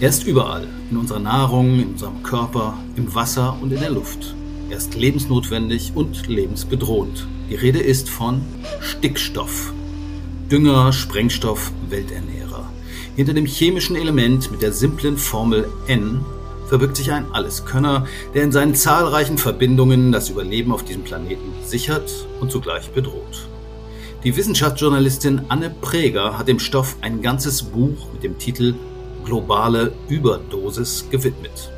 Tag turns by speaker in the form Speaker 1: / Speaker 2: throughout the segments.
Speaker 1: Er ist überall, in unserer Nahrung, in unserem Körper, im Wasser und in der Luft. Er ist lebensnotwendig und lebensbedrohend. Die Rede ist von Stickstoff. Dünger, Sprengstoff, Welternährer. Hinter dem chemischen Element mit der simplen Formel N verbirgt sich ein Alleskönner, der in seinen zahlreichen Verbindungen das Überleben auf diesem Planeten sichert und zugleich bedroht. Die Wissenschaftsjournalistin Anne Preger hat dem Stoff ein ganzes Buch mit dem Titel Globale Überdosis gewidmet.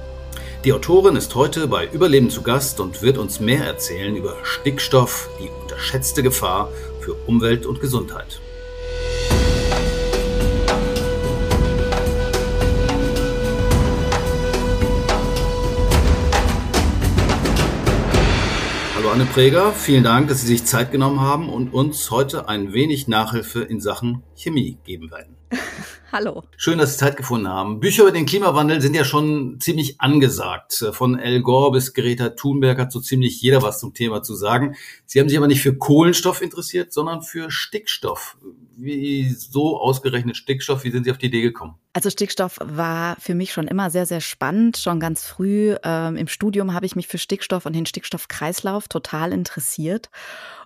Speaker 1: Die Autorin ist heute bei Überleben zu Gast und wird uns mehr erzählen über Stickstoff, die unterschätzte Gefahr für Umwelt und Gesundheit. Hallo Anne Präger, vielen Dank, dass Sie sich Zeit genommen haben und uns heute ein wenig Nachhilfe in Sachen Chemie geben werden.
Speaker 2: Hallo.
Speaker 1: Schön, dass Sie Zeit gefunden haben. Bücher über den Klimawandel sind ja schon ziemlich angesagt. Von El Gore bis Greta Thunberg hat so ziemlich jeder was zum Thema zu sagen. Sie haben sich aber nicht für Kohlenstoff interessiert, sondern für Stickstoff. Wie so ausgerechnet Stickstoff? Wie sind Sie auf die Idee gekommen?
Speaker 2: Also Stickstoff war für mich schon immer sehr, sehr spannend. Schon ganz früh ähm, im Studium habe ich mich für Stickstoff und den Stickstoffkreislauf total interessiert.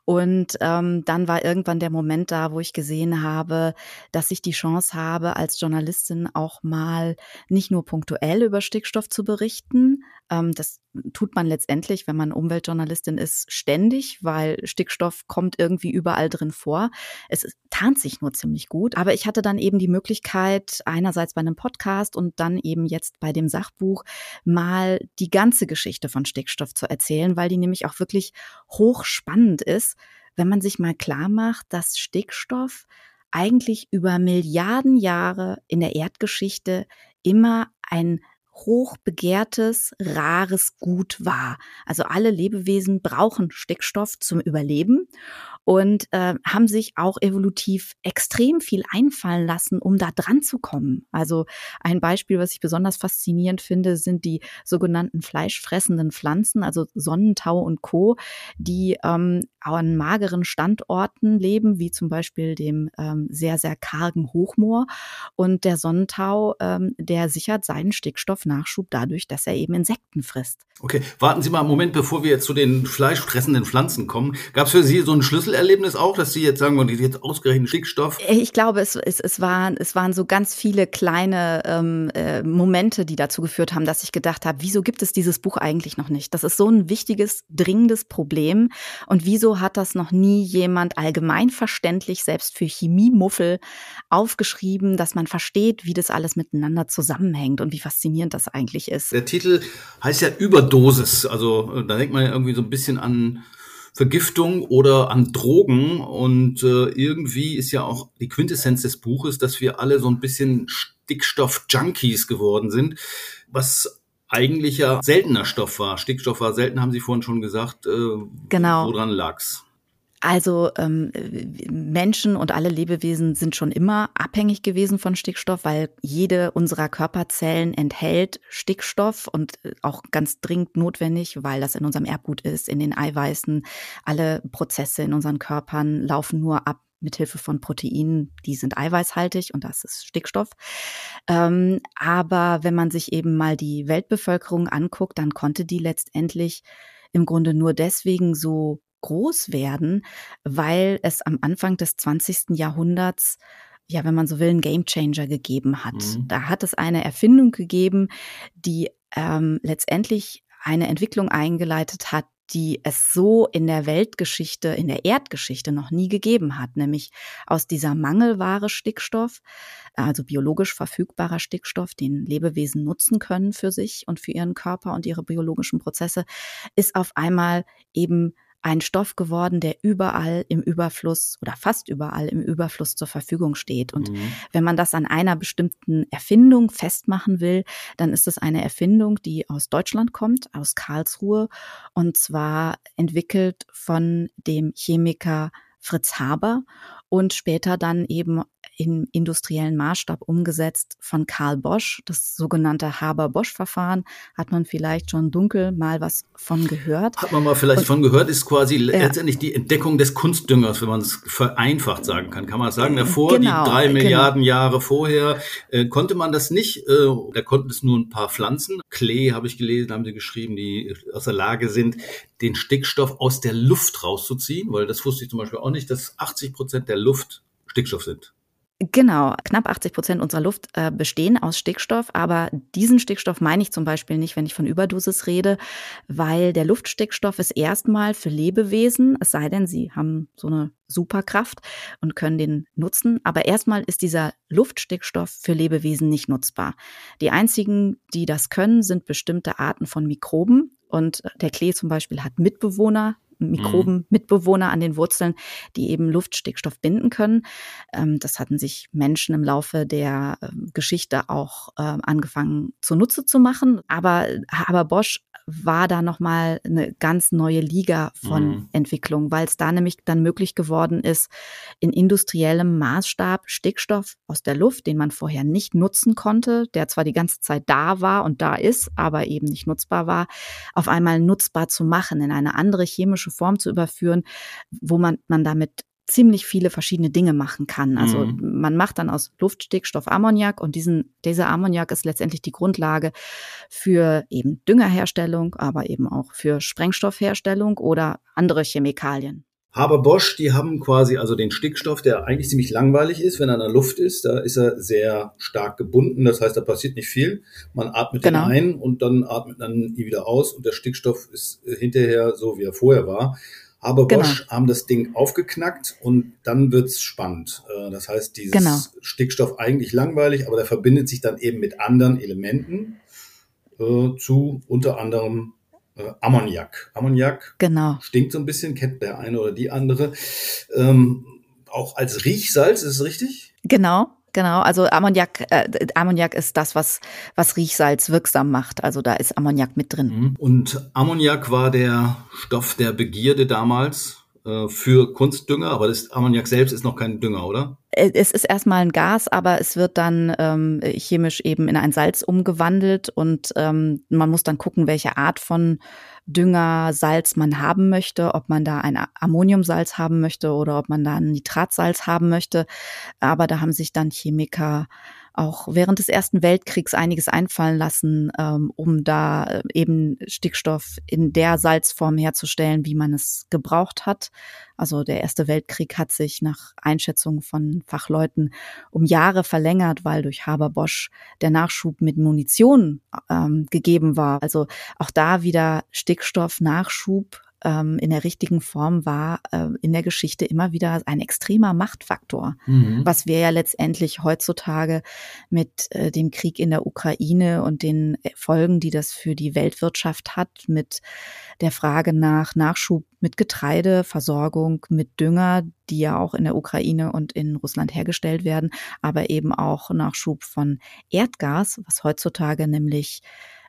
Speaker 2: Und ähm, dann war irgendwann der Moment da, wo ich gesehen habe, dass ich die Chance habe, als Journalistin auch mal nicht nur punktuell über Stickstoff zu berichten. Ähm, das tut man letztendlich, wenn man Umweltjournalistin ist, ständig, weil Stickstoff kommt irgendwie überall drin vor. Es tarnt sich nur ziemlich gut. Aber ich hatte dann eben die Möglichkeit, einerseits bei einem Podcast und dann eben jetzt bei dem Sachbuch mal die ganze Geschichte von Stickstoff zu erzählen, weil die nämlich auch wirklich hochspannend ist, wenn man sich mal klar macht, dass Stickstoff eigentlich über Milliarden Jahre in der Erdgeschichte immer ein hochbegehrtes, rares Gut war. Also alle Lebewesen brauchen Stickstoff zum Überleben und äh, haben sich auch evolutiv extrem viel einfallen lassen, um da dran zu kommen. Also ein Beispiel, was ich besonders faszinierend finde, sind die sogenannten fleischfressenden Pflanzen, also Sonnentau und Co., die ähm, an mageren Standorten leben, wie zum Beispiel dem ähm, sehr, sehr kargen Hochmoor. Und der Sonnentau, ähm, der sichert seinen Stickstoffnachschub dadurch, dass er eben Insekten frisst.
Speaker 1: Okay, warten Sie mal einen Moment, bevor wir jetzt zu den fleischfressenden Pflanzen kommen. Gab es für Sie so ein Schlüsselerlebnis auch, dass Sie jetzt sagen, und jetzt ausgerechnet Stickstoff?
Speaker 2: Äh, ich glaube, es, es, es, waren, es waren so ganz viele kleine ähm, äh, Momente, die dazu geführt haben, dass ich gedacht habe, wieso gibt es dieses Buch eigentlich noch nicht? Das ist so ein wichtiges, dringendes Problem. Und wieso hat das noch nie jemand allgemeinverständlich, selbst für Chemiemuffel, aufgeschrieben, dass man versteht, wie das alles miteinander zusammenhängt und wie faszinierend das eigentlich ist.
Speaker 1: Der Titel heißt ja Überdosis. Also äh, da denkt man ja irgendwie so ein bisschen an Vergiftung oder an Drogen. Und äh, irgendwie ist ja auch die Quintessenz des Buches, dass wir alle so ein bisschen Stickstoff-Junkies geworden sind, was eigentlich ja seltener Stoff war. Stickstoff war selten, haben Sie vorhin schon gesagt. Äh, genau. Woran lag's?
Speaker 2: Also ähm, Menschen und alle Lebewesen sind schon immer abhängig gewesen von Stickstoff, weil jede unserer Körperzellen enthält Stickstoff und äh, auch ganz dringend notwendig, weil das in unserem Erbgut ist, in den Eiweißen. Alle Prozesse in unseren Körpern laufen nur ab mithilfe von Proteinen, die sind eiweißhaltig und das ist Stickstoff. Ähm, aber wenn man sich eben mal die Weltbevölkerung anguckt, dann konnte die letztendlich im Grunde nur deswegen so groß werden, weil es am Anfang des 20. Jahrhunderts ja, wenn man so will, einen Gamechanger gegeben hat. Mhm. Da hat es eine Erfindung gegeben, die ähm, letztendlich eine Entwicklung eingeleitet hat, die es so in der Weltgeschichte, in der Erdgeschichte noch nie gegeben hat, nämlich aus dieser Mangelware Stickstoff, also biologisch verfügbarer Stickstoff, den Lebewesen nutzen können für sich und für ihren Körper und ihre biologischen Prozesse, ist auf einmal eben ein Stoff geworden, der überall im Überfluss oder fast überall im Überfluss zur Verfügung steht. Und mhm. wenn man das an einer bestimmten Erfindung festmachen will, dann ist es eine Erfindung, die aus Deutschland kommt, aus Karlsruhe, und zwar entwickelt von dem Chemiker Fritz Haber. Und später dann eben im industriellen Maßstab umgesetzt von Karl Bosch. Das sogenannte Haber-Bosch-Verfahren hat man vielleicht schon dunkel mal was von gehört.
Speaker 1: Hat man mal vielleicht und, von gehört, ist quasi ja. letztendlich die Entdeckung des Kunstdüngers, wenn man es vereinfacht sagen kann. Kann man sagen, davor, genau, die drei genau. Milliarden. Jahre vorher, äh, konnte man das nicht, äh, da konnten es nur ein paar Pflanzen. Klee, habe ich gelesen, haben sie geschrieben, die aus der Lage sind, den Stickstoff aus der Luft rauszuziehen, weil das wusste ich zum Beispiel auch nicht, dass 80 Prozent der Luft Stickstoff sind.
Speaker 2: Genau, knapp 80 Prozent unserer Luft äh, bestehen aus Stickstoff, aber diesen Stickstoff meine ich zum Beispiel nicht, wenn ich von Überdosis rede, weil der Luftstickstoff ist erstmal für Lebewesen, es sei denn, sie haben so eine Superkraft und können den nutzen, aber erstmal ist dieser Luftstickstoff für Lebewesen nicht nutzbar. Die einzigen, die das können, sind bestimmte Arten von Mikroben, und der Klee zum Beispiel hat Mitbewohner, Mikroben-Mitbewohner mhm. an den Wurzeln, die eben Luftstickstoff binden können. Ähm, das hatten sich Menschen im Laufe der ähm, Geschichte auch ähm, angefangen zunutze zu machen. Aber, aber Bosch war da nochmal eine ganz neue Liga von mhm. Entwicklung, weil es da nämlich dann möglich geworden ist, in industriellem Maßstab Stickstoff aus der Luft, den man vorher nicht nutzen konnte, der zwar die ganze Zeit da war und da ist, aber eben nicht nutzbar war, auf einmal nutzbar zu machen, in eine andere chemische Form zu überführen, wo man, man damit ziemlich viele verschiedene Dinge machen kann. Also mhm. man macht dann aus Luftstickstoff Ammoniak und diesen, dieser Ammoniak ist letztendlich die Grundlage für eben Düngerherstellung, aber eben auch für Sprengstoffherstellung oder andere Chemikalien.
Speaker 1: Haber Bosch, die haben quasi also den Stickstoff, der eigentlich ziemlich langweilig ist, wenn er in der Luft ist. Da ist er sehr stark gebunden. Das heißt, da passiert nicht viel. Man atmet genau. den ein und dann atmet man ihn wieder aus und der Stickstoff ist hinterher so, wie er vorher war. Aber genau. Bosch haben das Ding aufgeknackt und dann wird's spannend. Äh, das heißt, dieses genau. Stickstoff eigentlich langweilig, aber der verbindet sich dann eben mit anderen Elementen äh, zu unter anderem äh, Ammoniak. Ammoniak genau. stinkt so ein bisschen, kennt der eine oder die andere. Ähm, auch als Riechsalz, ist es richtig?
Speaker 2: Genau, Genau, also Ammoniak, äh, Ammoniak ist das, was, was Riechsalz wirksam macht. Also da ist Ammoniak mit drin.
Speaker 1: Mhm. Und Ammoniak war der Stoff der Begierde damals äh, für Kunstdünger, aber das Ammoniak selbst ist noch kein Dünger, oder?
Speaker 2: Äh, es ist erstmal ein Gas, aber es wird dann ähm, chemisch eben in ein Salz umgewandelt und ähm, man muss dann gucken, welche Art von Dünger, Salz man haben möchte, ob man da ein Ammoniumsalz haben möchte oder ob man da ein Nitratsalz haben möchte. Aber da haben sich dann Chemiker auch während des Ersten Weltkriegs einiges einfallen lassen, ähm, um da äh, eben Stickstoff in der Salzform herzustellen, wie man es gebraucht hat. Also der Erste Weltkrieg hat sich nach Einschätzung von Fachleuten um Jahre verlängert, weil durch Haber-Bosch der Nachschub mit Munition ähm, gegeben war. Also auch da wieder Stickstoff-Nachschub ähm, in der richtigen Form war äh, in der Geschichte immer wieder ein extremer Machtfaktor, mhm. was wir ja letztendlich heutzutage mit äh, dem Krieg in der Ukraine und den Folgen, die das für die Weltwirtschaft hat, mit der Frage nach Nachschub mit Getreide, Versorgung mit Dünger, die ja auch in der Ukraine und in Russland hergestellt werden, aber eben auch Nachschub von Erdgas, was heutzutage nämlich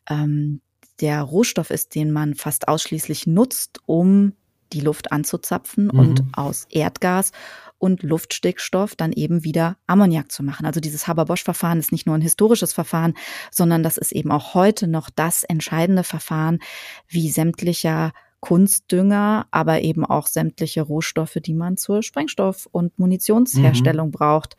Speaker 2: ähm, der Rohstoff ist, den man fast ausschließlich nutzt, um die Luft anzuzapfen mhm. und aus Erdgas und Luftstickstoff dann eben wieder Ammoniak zu machen. Also dieses Haber-Bosch-Verfahren ist nicht nur ein historisches Verfahren, sondern das ist eben auch heute noch das entscheidende Verfahren, wie sämtlicher Kunstdünger, aber eben auch sämtliche Rohstoffe, die man zur Sprengstoff- und Munitionsherstellung mhm. braucht,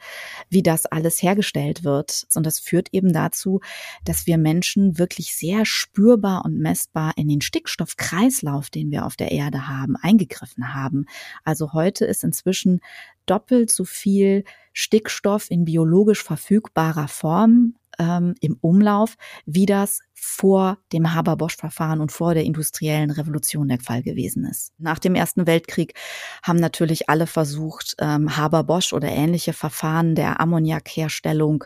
Speaker 2: wie das alles hergestellt wird. Und das führt eben dazu, dass wir Menschen wirklich sehr spürbar und messbar in den Stickstoffkreislauf, den wir auf der Erde haben, eingegriffen haben. Also heute ist inzwischen doppelt so viel Stickstoff in biologisch verfügbarer Form ähm, im Umlauf, wie das vor dem Haber-Bosch-Verfahren und vor der industriellen Revolution der Fall gewesen ist. Nach dem Ersten Weltkrieg haben natürlich alle versucht, ähm, Haber-Bosch oder ähnliche Verfahren der Ammoniakherstellung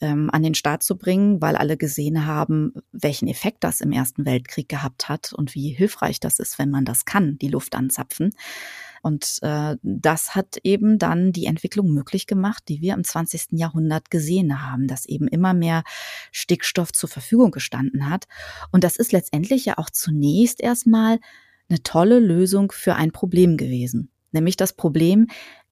Speaker 2: ähm, an den Start zu bringen, weil alle gesehen haben, welchen Effekt das im Ersten Weltkrieg gehabt hat und wie hilfreich das ist, wenn man das kann, die Luft anzapfen. Und äh, das hat eben dann die Entwicklung möglich gemacht, die wir im 20. Jahrhundert gesehen haben, dass eben immer mehr Stickstoff zur Verfügung gestanden hat. Und das ist letztendlich ja auch zunächst erstmal eine tolle Lösung für ein Problem gewesen, nämlich das Problem,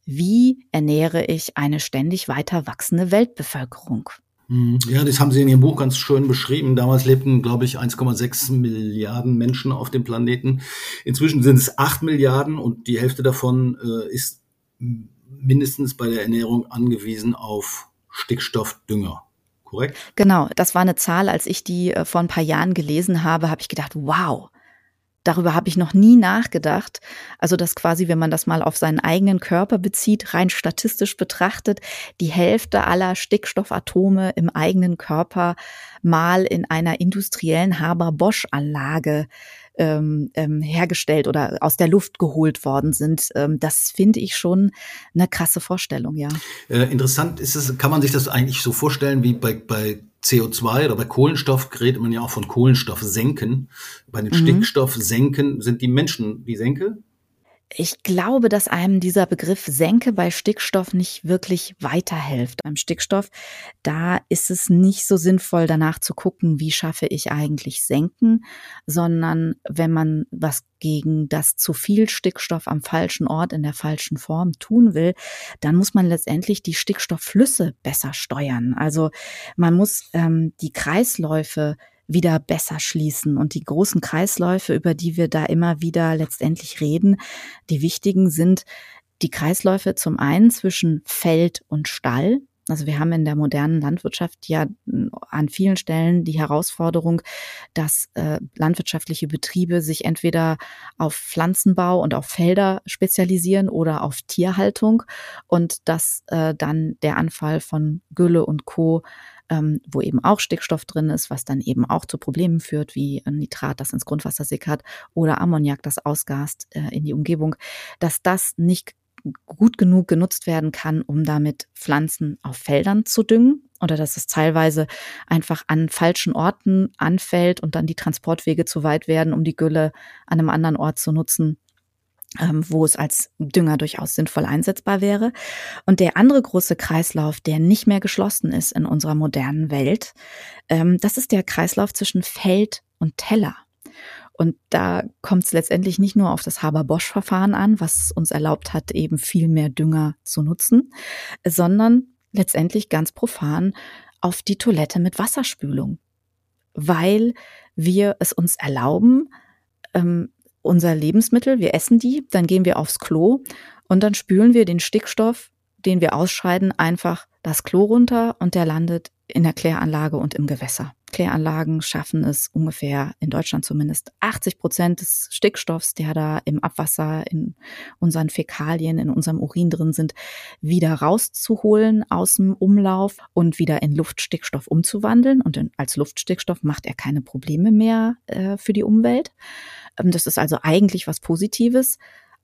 Speaker 2: wie ernähre ich eine ständig weiter wachsende Weltbevölkerung?
Speaker 1: Hm, ja, das haben Sie in Ihrem Buch ganz schön beschrieben. Damals lebten, glaube ich, 1,6 Milliarden Menschen auf dem Planeten. Inzwischen sind es 8 Milliarden und die Hälfte davon äh, ist mindestens bei der Ernährung angewiesen auf Stickstoffdünger. Korrekt?
Speaker 2: Genau, das war eine Zahl, als ich die äh, vor ein paar Jahren gelesen habe, habe ich gedacht, wow, Darüber habe ich noch nie nachgedacht. Also, dass quasi, wenn man das mal auf seinen eigenen Körper bezieht, rein statistisch betrachtet, die Hälfte aller Stickstoffatome im eigenen Körper mal in einer industriellen Haber-Bosch-Anlage ähm, ähm, hergestellt oder aus der Luft geholt worden sind. Ähm, das finde ich schon eine krasse Vorstellung, ja.
Speaker 1: Äh, interessant ist es, kann man sich das eigentlich so vorstellen wie bei, bei CO2 oder bei Kohlenstoff redet man ja auch von Kohlenstoffsenken. Bei den mhm. Stickstoffsenken sind die Menschen die Senke?
Speaker 2: Ich glaube, dass einem dieser Begriff Senke bei Stickstoff nicht wirklich weiterhilft. Beim Stickstoff, da ist es nicht so sinnvoll, danach zu gucken, wie schaffe ich eigentlich Senken, sondern wenn man was gegen das zu viel Stickstoff am falschen Ort in der falschen Form tun will, dann muss man letztendlich die Stickstoffflüsse besser steuern. Also man muss ähm, die Kreisläufe wieder besser schließen. Und die großen Kreisläufe, über die wir da immer wieder letztendlich reden, die wichtigen sind die Kreisläufe zum einen zwischen Feld und Stall. Also wir haben in der modernen Landwirtschaft ja an vielen Stellen die Herausforderung, dass äh, landwirtschaftliche Betriebe sich entweder auf Pflanzenbau und auf Felder spezialisieren oder auf Tierhaltung und dass äh, dann der Anfall von Gülle und Co ähm, wo eben auch Stickstoff drin ist, was dann eben auch zu Problemen führt, wie Nitrat, das ins Grundwasser sickert, oder Ammoniak, das ausgast äh, in die Umgebung, dass das nicht gut genug genutzt werden kann, um damit Pflanzen auf Feldern zu düngen oder dass es teilweise einfach an falschen Orten anfällt und dann die Transportwege zu weit werden, um die Gülle an einem anderen Ort zu nutzen wo es als Dünger durchaus sinnvoll einsetzbar wäre. Und der andere große Kreislauf, der nicht mehr geschlossen ist in unserer modernen Welt, ähm, das ist der Kreislauf zwischen Feld und Teller. Und da kommt es letztendlich nicht nur auf das Haber-Bosch-Verfahren an, was uns erlaubt hat, eben viel mehr Dünger zu nutzen, sondern letztendlich ganz profan auf die Toilette mit Wasserspülung, weil wir es uns erlauben, ähm, unser Lebensmittel, wir essen die, dann gehen wir aufs Klo und dann spülen wir den Stickstoff, den wir ausscheiden, einfach das Klo runter und der landet in der Kläranlage und im Gewässer. Kläranlagen schaffen es ungefähr in Deutschland zumindest 80 Prozent des Stickstoffs, der da im Abwasser, in unseren Fäkalien, in unserem Urin drin sind, wieder rauszuholen aus dem Umlauf und wieder in Luftstickstoff umzuwandeln. Und als Luftstickstoff macht er keine Probleme mehr äh, für die Umwelt. Ähm, das ist also eigentlich was Positives.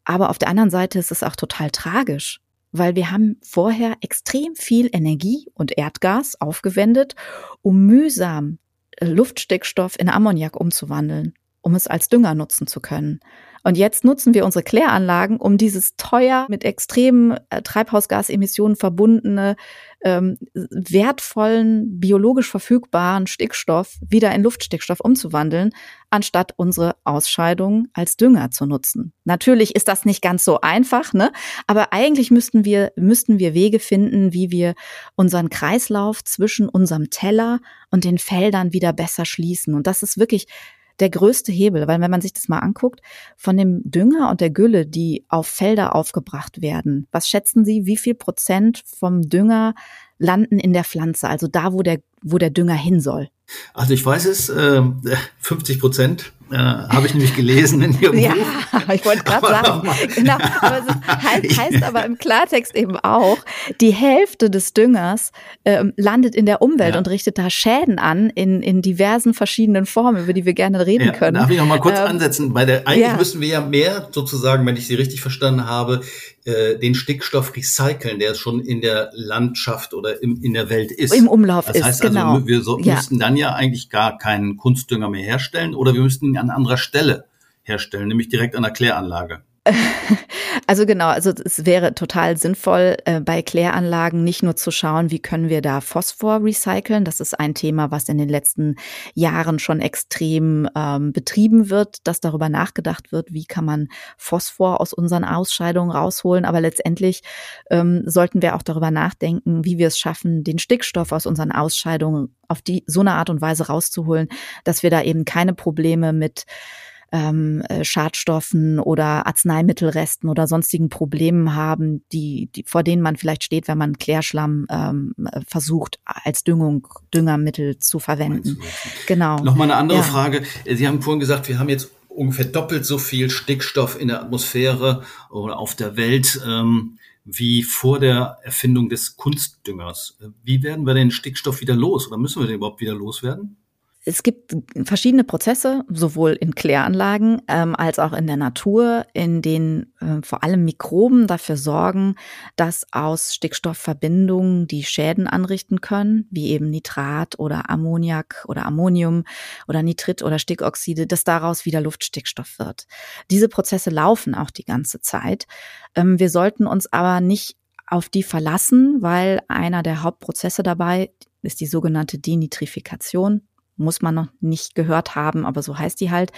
Speaker 2: Aber auf der anderen Seite ist es auch total tragisch, weil wir haben vorher extrem viel Energie und Erdgas aufgewendet, um mühsam äh, Luftstickstoff in Ammoniak umzuwandeln, um es als Dünger nutzen zu können. Und jetzt nutzen wir unsere Kläranlagen, um dieses teuer mit extremen äh, Treibhausgasemissionen verbundene, ähm, wertvollen, biologisch verfügbaren Stickstoff wieder in Luftstickstoff umzuwandeln, anstatt unsere Ausscheidungen als Dünger zu nutzen. Natürlich ist das nicht ganz so einfach, ne? Aber eigentlich müssten wir, müssten wir Wege finden, wie wir unseren Kreislauf zwischen unserem Teller und den Feldern wieder besser schließen. Und das ist wirklich der größte Hebel, weil wenn man sich das mal anguckt, von dem Dünger und der Gülle, die auf Felder aufgebracht werden, was schätzen Sie, wie viel Prozent vom Dünger landen in der Pflanze, also da, wo der, wo der Dünger hin soll?
Speaker 1: Also ich weiß es, äh, 50 Prozent äh, habe ich nämlich gelesen in Ihrem
Speaker 2: ja,
Speaker 1: Buch.
Speaker 2: ich wollte gerade sagen. Genau, aber heißt, heißt aber im Klartext eben auch, die Hälfte des Düngers ähm, landet in der Umwelt ja. und richtet da Schäden an in, in diversen verschiedenen Formen, über die wir gerne reden ja, können.
Speaker 1: Darf ich noch mal kurz ähm, ansetzen? Bei der, eigentlich ja. müssen wir ja mehr sozusagen, wenn ich Sie richtig verstanden habe, äh, den Stickstoff recyceln, der schon in der Landschaft oder im, in der Welt ist.
Speaker 2: Im Umlauf
Speaker 1: das heißt
Speaker 2: ist,
Speaker 1: also,
Speaker 2: genau.
Speaker 1: Wir so, müssten dann ja eigentlich gar keinen Kunstdünger mehr herstellen oder wir müssten an anderer Stelle herstellen, nämlich direkt an der Kläranlage.
Speaker 2: Also genau, also es wäre total sinnvoll, äh, bei Kläranlagen nicht nur zu schauen, wie können wir da Phosphor recyceln. Das ist ein Thema, was in den letzten Jahren schon extrem ähm, betrieben wird, dass darüber nachgedacht wird, wie kann man Phosphor aus unseren Ausscheidungen rausholen. Aber letztendlich ähm, sollten wir auch darüber nachdenken, wie wir es schaffen, den Stickstoff aus unseren Ausscheidungen auf die so eine Art und Weise rauszuholen, dass wir da eben keine Probleme mit ähm, äh, Schadstoffen oder Arzneimittelresten oder sonstigen Problemen haben, die, die vor denen man vielleicht steht, wenn man Klärschlamm ähm, versucht als Düngung, Düngermittel zu verwenden.
Speaker 1: Genau. Nochmal eine andere ja. Frage. Sie haben vorhin gesagt, wir haben jetzt ungefähr doppelt so viel Stickstoff in der Atmosphäre oder auf der Welt ähm, wie vor der Erfindung des Kunstdüngers. Wie werden wir den Stickstoff wieder los oder müssen wir den überhaupt wieder loswerden?
Speaker 2: Es gibt verschiedene Prozesse, sowohl in Kläranlagen ähm, als auch in der Natur, in denen äh, vor allem Mikroben dafür sorgen, dass aus Stickstoffverbindungen, die Schäden anrichten können, wie eben Nitrat oder Ammoniak oder Ammonium oder Nitrit oder Stickoxide, dass daraus wieder Luftstickstoff wird. Diese Prozesse laufen auch die ganze Zeit. Ähm, wir sollten uns aber nicht auf die verlassen, weil einer der Hauptprozesse dabei ist die sogenannte Denitrifikation muss man noch nicht gehört haben, aber so heißt die halt.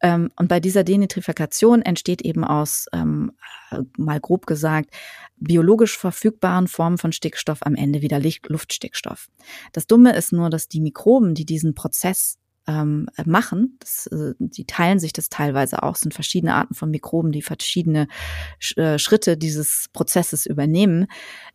Speaker 2: Ähm, und bei dieser Denitrifikation entsteht eben aus, ähm, äh, mal grob gesagt, biologisch verfügbaren Formen von Stickstoff am Ende wieder Luftstickstoff. Das Dumme ist nur, dass die Mikroben, die diesen Prozess ähm, machen. Das, äh, die teilen sich das teilweise auch. Es sind verschiedene Arten von Mikroben, die verschiedene äh, Schritte dieses Prozesses übernehmen.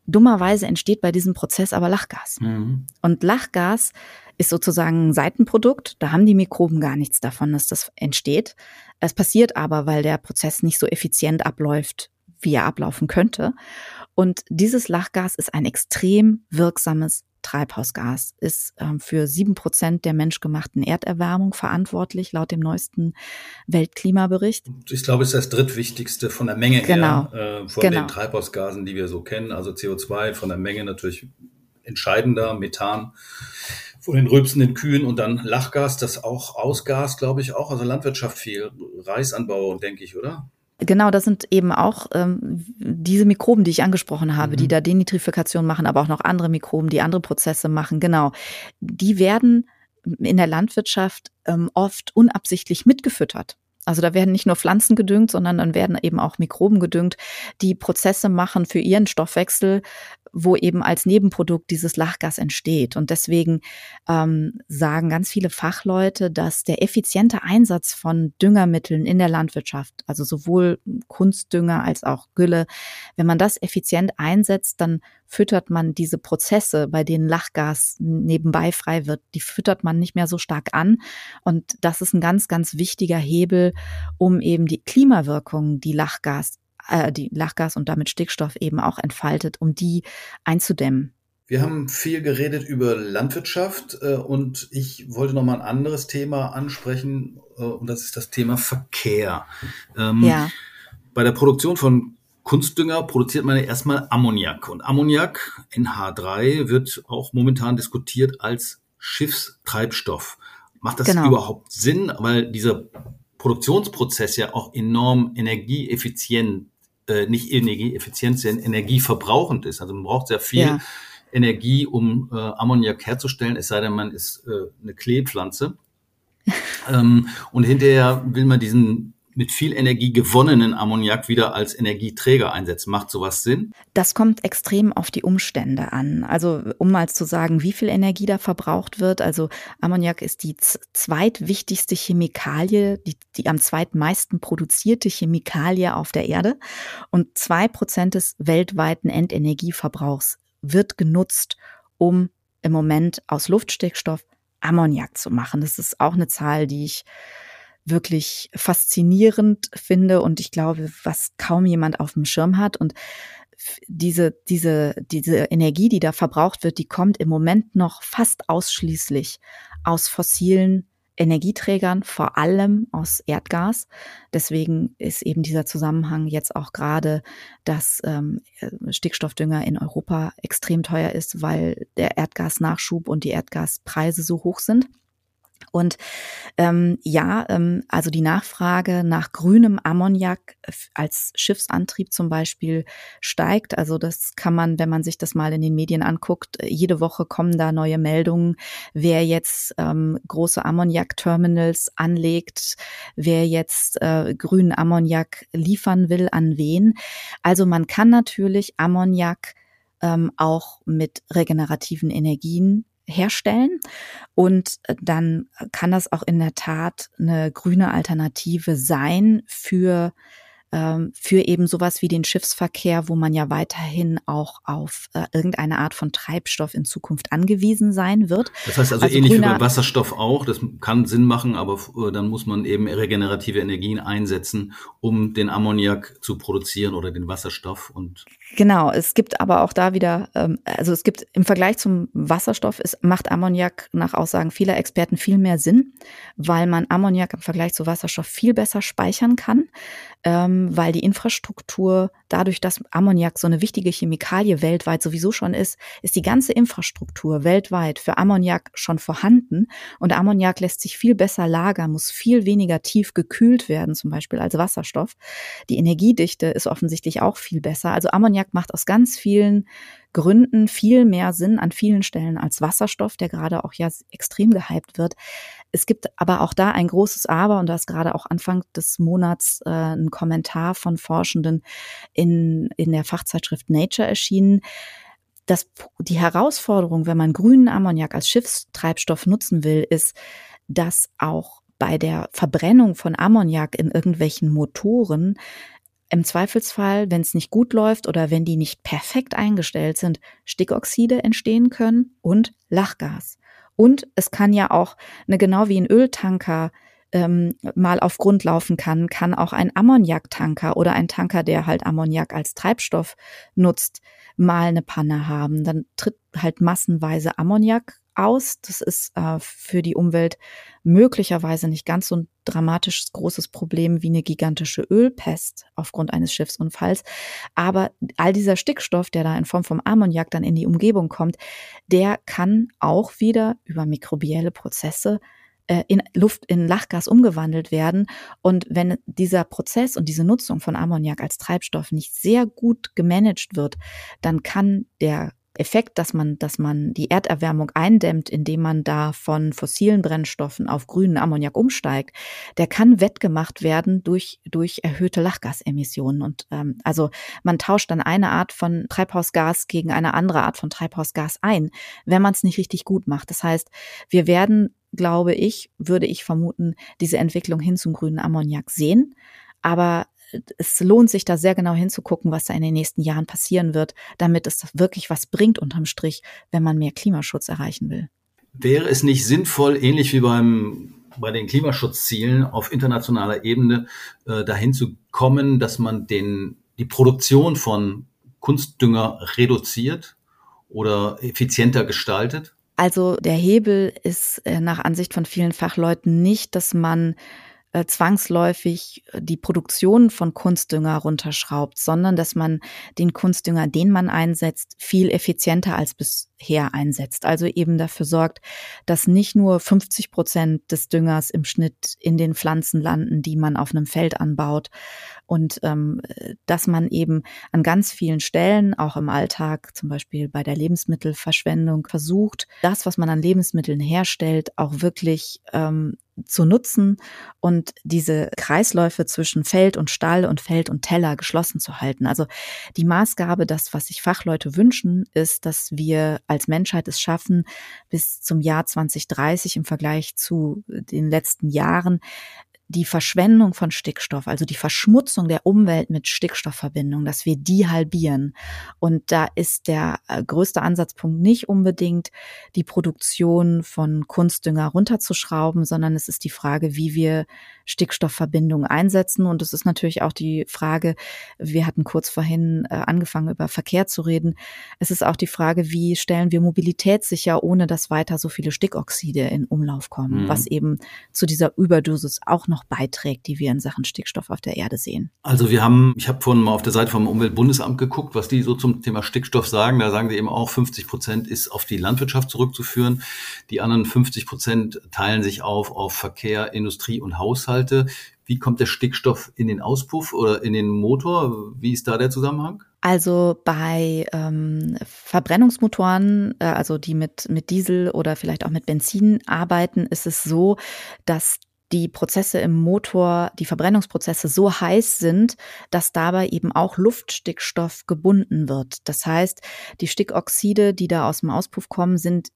Speaker 2: Dummerweise entsteht bei diesem Prozess aber Lachgas. Mhm. Und Lachgas ist sozusagen ein Seitenprodukt. Da haben die Mikroben gar nichts davon, dass das entsteht. Es passiert aber, weil der Prozess nicht so effizient abläuft, wie er ablaufen könnte. Und dieses Lachgas ist ein extrem wirksames Treibhausgas, ist ähm, für sieben Prozent der menschgemachten Erderwärmung verantwortlich, laut dem neuesten Weltklimabericht.
Speaker 1: Ich glaube, es ist das drittwichtigste von der Menge genau. her, äh, von genau. den Treibhausgasen, die wir so kennen. Also CO2 von der Menge natürlich entscheidender, Methan von den rülpsenden Kühen und dann Lachgas, das auch Ausgas, glaube ich, auch. Also Landwirtschaft viel, Reisanbau, denke ich, oder?
Speaker 2: Genau, das sind eben auch ähm, diese Mikroben, die ich angesprochen habe, mhm. die da Denitrifikation machen, aber auch noch andere Mikroben, die andere Prozesse machen. Genau, die werden in der Landwirtschaft ähm, oft unabsichtlich mitgefüttert. Also da werden nicht nur Pflanzen gedüngt, sondern dann werden eben auch Mikroben gedüngt, die Prozesse machen für ihren Stoffwechsel, wo eben als Nebenprodukt dieses Lachgas entsteht. Und deswegen ähm, sagen ganz viele Fachleute, dass der effiziente Einsatz von Düngermitteln in der Landwirtschaft, also sowohl Kunstdünger als auch Gülle, wenn man das effizient einsetzt, dann füttert man diese Prozesse, bei denen Lachgas nebenbei frei wird, die füttert man nicht mehr so stark an. Und das ist ein ganz, ganz wichtiger Hebel, um eben die Klimawirkungen, die Lachgas äh, die Lachgas und damit Stickstoff eben auch entfaltet, um die einzudämmen.
Speaker 1: Wir haben viel geredet über Landwirtschaft äh, und ich wollte noch mal ein anderes Thema ansprechen äh, und das ist das Thema Verkehr. Ähm, ja. Bei der Produktion von Kunstdünger produziert man ja erstmal Ammoniak und Ammoniak NH3 wird auch momentan diskutiert als Schiffstreibstoff. Macht das genau. überhaupt Sinn, weil dieser Produktionsprozess ja auch enorm energieeffizient äh, nicht energieeffizient, sondern energieverbrauchend ist. Also man braucht sehr viel ja. Energie, um äh, Ammoniak herzustellen, es sei denn, man ist äh, eine Kleepflanze. ähm, und hinterher will man diesen mit viel Energie gewonnenen Ammoniak wieder als Energieträger einsetzen. Macht sowas Sinn?
Speaker 2: Das kommt extrem auf die Umstände an. Also um mal zu sagen, wie viel Energie da verbraucht wird. Also Ammoniak ist die zweitwichtigste Chemikalie, die, die am zweitmeisten produzierte Chemikalie auf der Erde. Und zwei Prozent des weltweiten Endenergieverbrauchs wird genutzt, um im Moment aus Luftstickstoff Ammoniak zu machen. Das ist auch eine Zahl, die ich wirklich faszinierend finde und ich glaube, was kaum jemand auf dem Schirm hat. Und diese, diese, diese Energie, die da verbraucht wird, die kommt im Moment noch fast ausschließlich aus fossilen Energieträgern, vor allem aus Erdgas. Deswegen ist eben dieser Zusammenhang jetzt auch gerade, dass ähm, Stickstoffdünger in Europa extrem teuer ist, weil der Erdgasnachschub und die Erdgaspreise so hoch sind. Und ähm, ja, ähm, also die Nachfrage nach grünem Ammoniak als Schiffsantrieb zum Beispiel steigt. Also das kann man, wenn man sich das mal in den Medien anguckt, jede Woche kommen da neue Meldungen, wer jetzt ähm, große Ammoniak-Terminals anlegt, wer jetzt äh, grünen Ammoniak liefern will, an wen. Also man kann natürlich Ammoniak ähm, auch mit regenerativen Energien herstellen. Und äh, dann kann das auch in der Tat eine grüne Alternative sein für ähm, für eben sowas wie den Schiffsverkehr, wo man ja weiterhin auch auf äh, irgendeine Art von Treibstoff in Zukunft angewiesen sein wird.
Speaker 1: Das heißt also, also ähnlich wie beim Wasserstoff auch, das kann Sinn machen, aber äh, dann muss man eben regenerative Energien einsetzen, um den Ammoniak zu produzieren oder den Wasserstoff und
Speaker 2: Genau, es gibt aber auch da wieder, ähm, also es gibt im Vergleich zum Wasserstoff, es macht Ammoniak nach Aussagen vieler Experten viel mehr Sinn, weil man Ammoniak im Vergleich zu Wasserstoff viel besser speichern kann ähm, weil die Infrastruktur, dadurch, dass Ammoniak so eine wichtige Chemikalie weltweit sowieso schon ist, ist die ganze Infrastruktur weltweit für Ammoniak schon vorhanden. Und Ammoniak lässt sich viel besser lagern, muss viel weniger tief gekühlt werden, zum Beispiel als Wasserstoff. Die Energiedichte ist offensichtlich auch viel besser. Also Ammoniak macht aus ganz vielen Gründen viel mehr Sinn an vielen Stellen als Wasserstoff, der gerade auch ja extrem gehypt wird. Es gibt aber auch da ein großes Aber und da ist gerade auch Anfang des Monats äh, ein Kommentar von Forschenden in, in der Fachzeitschrift Nature erschienen. Das, die Herausforderung, wenn man grünen Ammoniak als Schiffstreibstoff nutzen will, ist, dass auch bei der Verbrennung von Ammoniak in irgendwelchen Motoren im Zweifelsfall, wenn es nicht gut läuft oder wenn die nicht perfekt eingestellt sind, Stickoxide entstehen können und Lachgas. Und es kann ja auch, ne, genau wie ein Öltanker ähm, mal auf Grund laufen kann, kann auch ein Ammoniaktanker oder ein Tanker, der halt Ammoniak als Treibstoff nutzt, mal eine Panne haben. Dann tritt halt massenweise Ammoniak aus. Das ist äh, für die Umwelt möglicherweise nicht ganz so ein dramatisches großes Problem wie eine gigantische Ölpest aufgrund eines Schiffsunfalls. Aber all dieser Stickstoff, der da in Form vom Ammoniak dann in die Umgebung kommt, der kann auch wieder über mikrobielle Prozesse äh, in Luft, in Lachgas umgewandelt werden. Und wenn dieser Prozess und diese Nutzung von Ammoniak als Treibstoff nicht sehr gut gemanagt wird, dann kann der Effekt, dass man, dass man die Erderwärmung eindämmt, indem man da von fossilen Brennstoffen auf grünen Ammoniak umsteigt, der kann wettgemacht werden durch, durch erhöhte Lachgasemissionen. Und ähm, also man tauscht dann eine Art von Treibhausgas gegen eine andere Art von Treibhausgas ein, wenn man es nicht richtig gut macht. Das heißt, wir werden, glaube ich, würde ich vermuten, diese Entwicklung hin zum grünen Ammoniak sehen. Aber es lohnt sich da sehr genau hinzugucken, was da in den nächsten Jahren passieren wird, damit es wirklich was bringt unterm Strich, wenn man mehr Klimaschutz erreichen will.
Speaker 1: Wäre es nicht sinnvoll, ähnlich wie beim bei den Klimaschutzzielen auf internationaler Ebene äh, dahin zu kommen, dass man den, die Produktion von Kunstdünger reduziert oder effizienter gestaltet?
Speaker 2: Also der Hebel ist äh, nach Ansicht von vielen Fachleuten nicht, dass man äh, zwangsläufig äh, die Produktion von Kunstdünger runterschraubt, sondern dass man den Kunstdünger, den man einsetzt, viel effizienter als bisher einsetzt. Also eben dafür sorgt, dass nicht nur 50 Prozent des Düngers im Schnitt in den Pflanzen landen, die man auf einem Feld anbaut und ähm, dass man eben an ganz vielen Stellen, auch im Alltag, zum Beispiel bei der Lebensmittelverschwendung, versucht, das, was man an Lebensmitteln herstellt, auch wirklich ähm, zu nutzen und diese Kreisläufe zwischen Feld und Stall und Feld und Teller geschlossen zu halten. Also die Maßgabe, das, was sich Fachleute wünschen, ist, dass wir als Menschheit es schaffen, bis zum Jahr 2030 im Vergleich zu den letzten Jahren die Verschwendung von Stickstoff, also die Verschmutzung der Umwelt mit Stickstoffverbindung, dass wir die halbieren. Und da ist der äh, größte Ansatzpunkt nicht unbedingt die Produktion von Kunstdünger runterzuschrauben, sondern es ist die Frage, wie wir Stickstoffverbindungen einsetzen. Und es ist natürlich auch die Frage, wir hatten kurz vorhin äh, angefangen über Verkehr zu reden. Es ist auch die Frage, wie stellen wir Mobilität sicher, ohne dass weiter so viele Stickoxide in Umlauf kommen, mhm. was eben zu dieser Überdosis auch noch noch beiträgt, die wir in Sachen Stickstoff auf der Erde sehen.
Speaker 1: Also wir haben, ich habe vorhin mal auf der Seite vom Umweltbundesamt geguckt, was die so zum Thema Stickstoff sagen. Da sagen sie eben auch, 50 Prozent ist auf die Landwirtschaft zurückzuführen. Die anderen 50 Prozent teilen sich auf auf Verkehr, Industrie und Haushalte. Wie kommt der Stickstoff in den Auspuff oder in den Motor? Wie ist da der Zusammenhang?
Speaker 2: Also bei ähm, Verbrennungsmotoren, äh, also die mit, mit Diesel oder vielleicht auch mit Benzin arbeiten, ist es so, dass die Prozesse im Motor, die Verbrennungsprozesse so heiß sind, dass dabei eben auch Luftstickstoff gebunden wird. Das heißt, die Stickoxide, die da aus dem Auspuff kommen, sind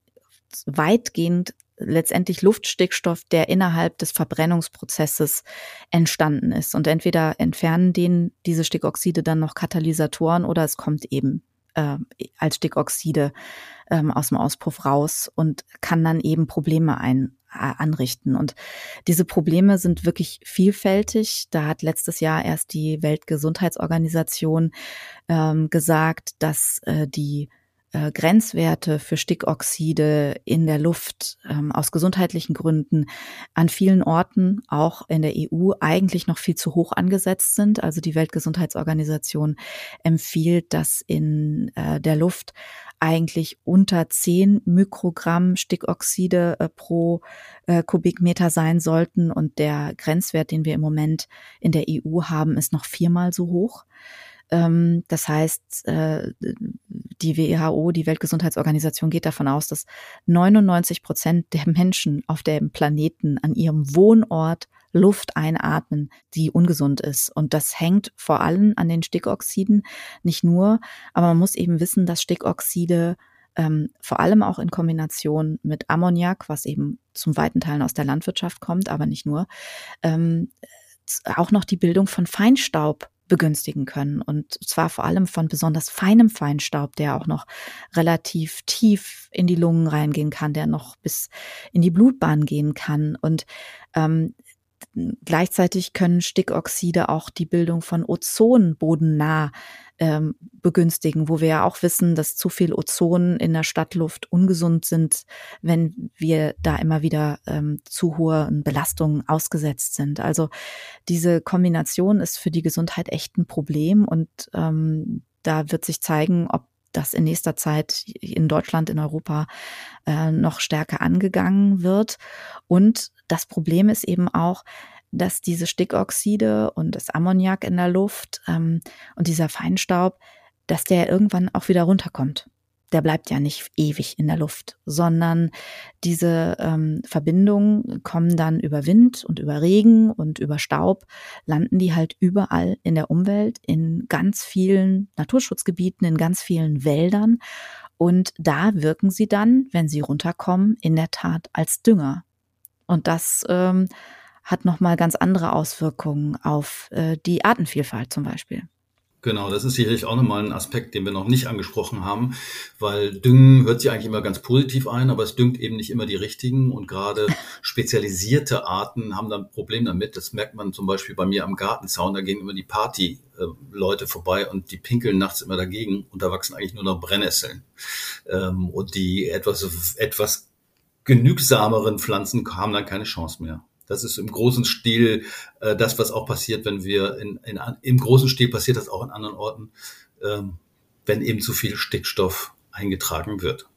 Speaker 2: weitgehend letztendlich Luftstickstoff, der innerhalb des Verbrennungsprozesses entstanden ist. Und entweder entfernen den diese Stickoxide dann noch Katalysatoren oder es kommt eben äh, als Stickoxide ähm, aus dem Auspuff raus und kann dann eben Probleme ein, anrichten. Und diese Probleme sind wirklich vielfältig. Da hat letztes Jahr erst die Weltgesundheitsorganisation ähm, gesagt, dass äh, die äh, Grenzwerte für Stickoxide in der Luft ähm, aus gesundheitlichen Gründen an vielen Orten, auch in der EU, eigentlich noch viel zu hoch angesetzt sind. Also die Weltgesundheitsorganisation empfiehlt, dass in äh, der Luft eigentlich unter 10 Mikrogramm Stickoxide äh, pro äh, Kubikmeter sein sollten. Und der Grenzwert, den wir im Moment in der EU haben, ist noch viermal so hoch. Ähm, das heißt, äh, die WHO, die Weltgesundheitsorganisation, geht davon aus, dass 99 Prozent der Menschen auf dem Planeten an ihrem Wohnort Luft einatmen, die ungesund ist. Und das hängt vor allem an den Stickoxiden, nicht nur, aber man muss eben wissen, dass Stickoxide ähm, vor allem auch in Kombination mit Ammoniak, was eben zum weiten Teilen aus der Landwirtschaft kommt, aber nicht nur, ähm, auch noch die Bildung von Feinstaub begünstigen können. Und zwar vor allem von besonders feinem Feinstaub, der auch noch relativ tief in die Lungen reingehen kann, der noch bis in die Blutbahn gehen kann. Und ähm, gleichzeitig können Stickoxide auch die Bildung von Ozon bodennah ähm, begünstigen, wo wir ja auch wissen, dass zu viel Ozon in der Stadtluft ungesund sind, wenn wir da immer wieder ähm, zu hohen Belastungen ausgesetzt sind. Also diese Kombination ist für die Gesundheit echt ein Problem und ähm, da wird sich zeigen, ob das in nächster Zeit in Deutschland, in Europa äh, noch stärker angegangen wird. Und das Problem ist eben auch, dass diese Stickoxide und das Ammoniak in der Luft ähm, und dieser Feinstaub, dass der irgendwann auch wieder runterkommt. Der bleibt ja nicht ewig in der Luft, sondern diese ähm, Verbindungen kommen dann über Wind und über Regen und über Staub, landen die halt überall in der Umwelt, in ganz vielen Naturschutzgebieten, in ganz vielen Wäldern. Und da wirken sie dann, wenn sie runterkommen, in der Tat als Dünger. Und das ähm, hat nochmal ganz andere Auswirkungen auf äh, die Artenvielfalt zum Beispiel.
Speaker 1: Genau, das ist sicherlich auch nochmal ein Aspekt, den wir noch nicht angesprochen haben, weil Düngen hört sich eigentlich immer ganz positiv ein, aber es düngt eben nicht immer die richtigen und gerade spezialisierte Arten haben dann ein Problem damit. Das merkt man zum Beispiel bei mir am Gartenzaun, da gehen immer die Party-Leute vorbei und die pinkeln nachts immer dagegen und da wachsen eigentlich nur noch Brennnesseln. Ähm, und die etwas, etwas genügsameren Pflanzen haben dann keine Chance mehr. Das ist im großen Stil äh, das, was auch passiert, wenn wir in, in, im großen Stil passiert das auch in anderen Orten, ähm, wenn eben zu viel Stickstoff eingetragen wird.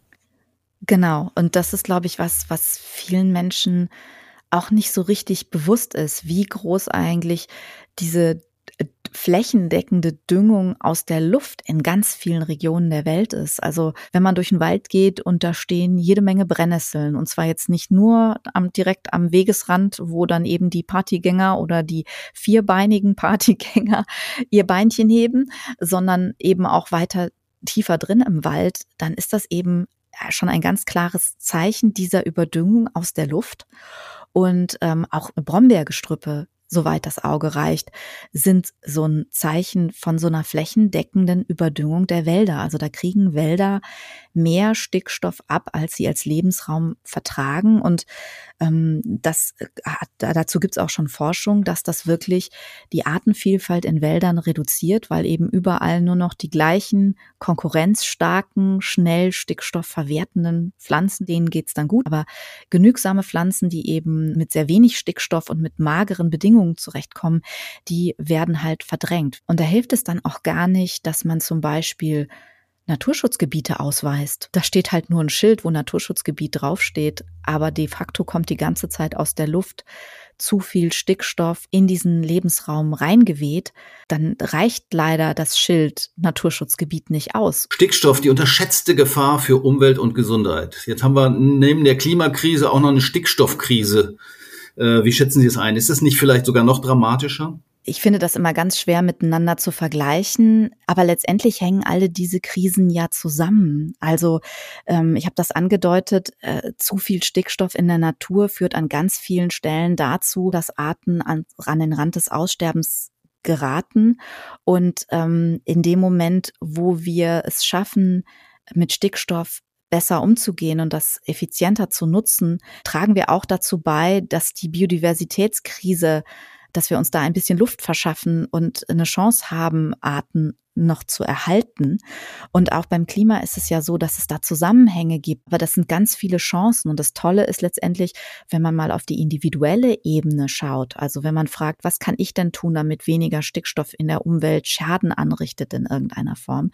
Speaker 2: Genau. Und das ist, glaube ich, was, was vielen Menschen auch nicht so richtig bewusst ist, wie groß eigentlich diese flächendeckende Düngung aus der Luft in ganz vielen Regionen der Welt ist. Also wenn man durch den Wald geht und da stehen jede Menge Brennnesseln und zwar jetzt nicht nur am, direkt am Wegesrand, wo dann eben die Partygänger oder die vierbeinigen Partygänger ihr Beinchen heben, sondern eben auch weiter tiefer drin im Wald, dann ist das eben schon ein ganz klares Zeichen dieser Überdüngung aus der Luft. Und ähm, auch Brombeergestrüppe soweit das Auge reicht, sind so ein Zeichen von so einer flächendeckenden Überdüngung der Wälder. Also da kriegen Wälder mehr Stickstoff ab, als sie als Lebensraum vertragen. Und ähm, das hat, dazu gibt es auch schon Forschung, dass das wirklich die Artenvielfalt in Wäldern reduziert, weil eben überall nur noch die gleichen konkurrenzstarken, schnell Stickstoff verwertenden Pflanzen, denen geht's dann gut. Aber genügsame Pflanzen, die eben mit sehr wenig Stickstoff und mit mageren Bedingungen zurechtkommen, die werden halt verdrängt. Und da hilft es dann auch gar nicht, dass man zum Beispiel Naturschutzgebiete ausweist. Da steht halt nur ein Schild, wo Naturschutzgebiet draufsteht, aber de facto kommt die ganze Zeit aus der Luft zu viel Stickstoff in diesen Lebensraum reingeweht, dann reicht leider das Schild Naturschutzgebiet nicht aus.
Speaker 1: Stickstoff, die unterschätzte Gefahr für Umwelt und Gesundheit. Jetzt haben wir neben der Klimakrise auch noch eine Stickstoffkrise. Äh, wie schätzen Sie es ein? Ist das nicht vielleicht sogar noch dramatischer?
Speaker 2: Ich finde das immer ganz schwer miteinander zu vergleichen, aber letztendlich hängen alle diese Krisen ja zusammen. Also ähm, ich habe das angedeutet, äh, zu viel Stickstoff in der Natur führt an ganz vielen Stellen dazu, dass Arten an, an den Rand des Aussterbens geraten. Und ähm, in dem Moment, wo wir es schaffen, mit Stickstoff besser umzugehen und das effizienter zu nutzen, tragen wir auch dazu bei, dass die Biodiversitätskrise dass wir uns da ein bisschen Luft verschaffen und eine Chance haben, Arten noch zu erhalten. Und auch beim Klima ist es ja so, dass es da Zusammenhänge gibt. Aber das sind ganz viele Chancen. Und das Tolle ist letztendlich, wenn man mal auf die individuelle Ebene schaut. Also wenn man fragt, was kann ich denn tun, damit weniger Stickstoff in der Umwelt Schaden anrichtet in irgendeiner Form,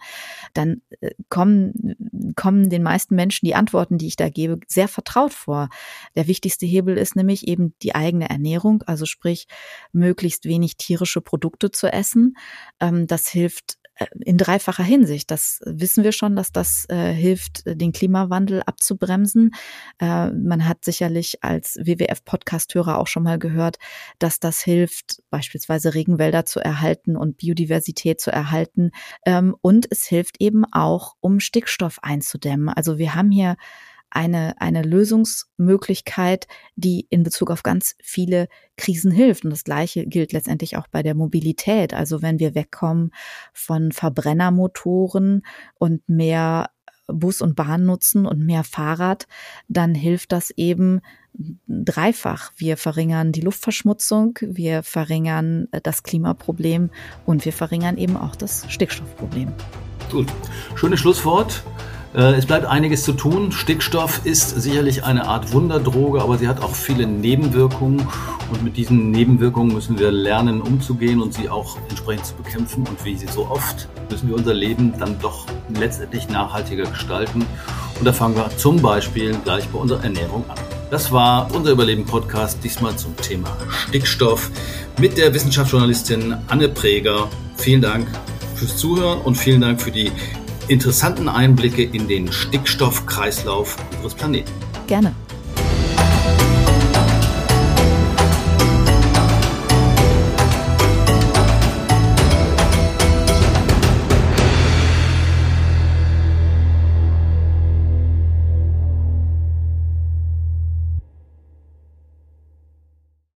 Speaker 2: dann äh, kommen, kommen den meisten Menschen die Antworten, die ich da gebe, sehr vertraut vor. Der wichtigste Hebel ist nämlich eben die eigene Ernährung. Also sprich, möglichst wenig tierische Produkte zu essen. Ähm, das hilft in dreifacher Hinsicht. Das wissen wir schon, dass das äh, hilft, den Klimawandel abzubremsen. Äh, man hat sicherlich als WWF-Podcast-Hörer auch schon mal gehört, dass das hilft, beispielsweise Regenwälder zu erhalten und Biodiversität zu erhalten. Ähm, und es hilft eben auch, um Stickstoff einzudämmen. Also wir haben hier eine, eine Lösungsmöglichkeit, die in Bezug auf ganz viele Krisen hilft. Und das Gleiche gilt letztendlich auch bei der Mobilität. Also wenn wir wegkommen von Verbrennermotoren und mehr Bus und Bahn nutzen und mehr Fahrrad, dann hilft das eben dreifach. Wir verringern die Luftverschmutzung, wir verringern das Klimaproblem und wir verringern eben auch das Stickstoffproblem.
Speaker 1: Gut, schönes Schlusswort. Äh, es bleibt einiges zu tun. Stickstoff ist sicherlich eine Art Wunderdroge, aber sie hat auch viele Nebenwirkungen. Und mit diesen Nebenwirkungen müssen wir lernen, umzugehen und sie auch entsprechend zu bekämpfen. Und wie sie so oft, müssen wir unser Leben dann doch letztendlich nachhaltiger gestalten. Und da fangen wir zum Beispiel gleich bei unserer Ernährung an. Das war unser Überleben-Podcast, diesmal zum Thema Stickstoff mit der Wissenschaftsjournalistin Anne Preger. Vielen Dank fürs Zuhören und vielen Dank für die interessanten Einblicke in den Stickstoffkreislauf unseres Planeten.
Speaker 2: Gerne.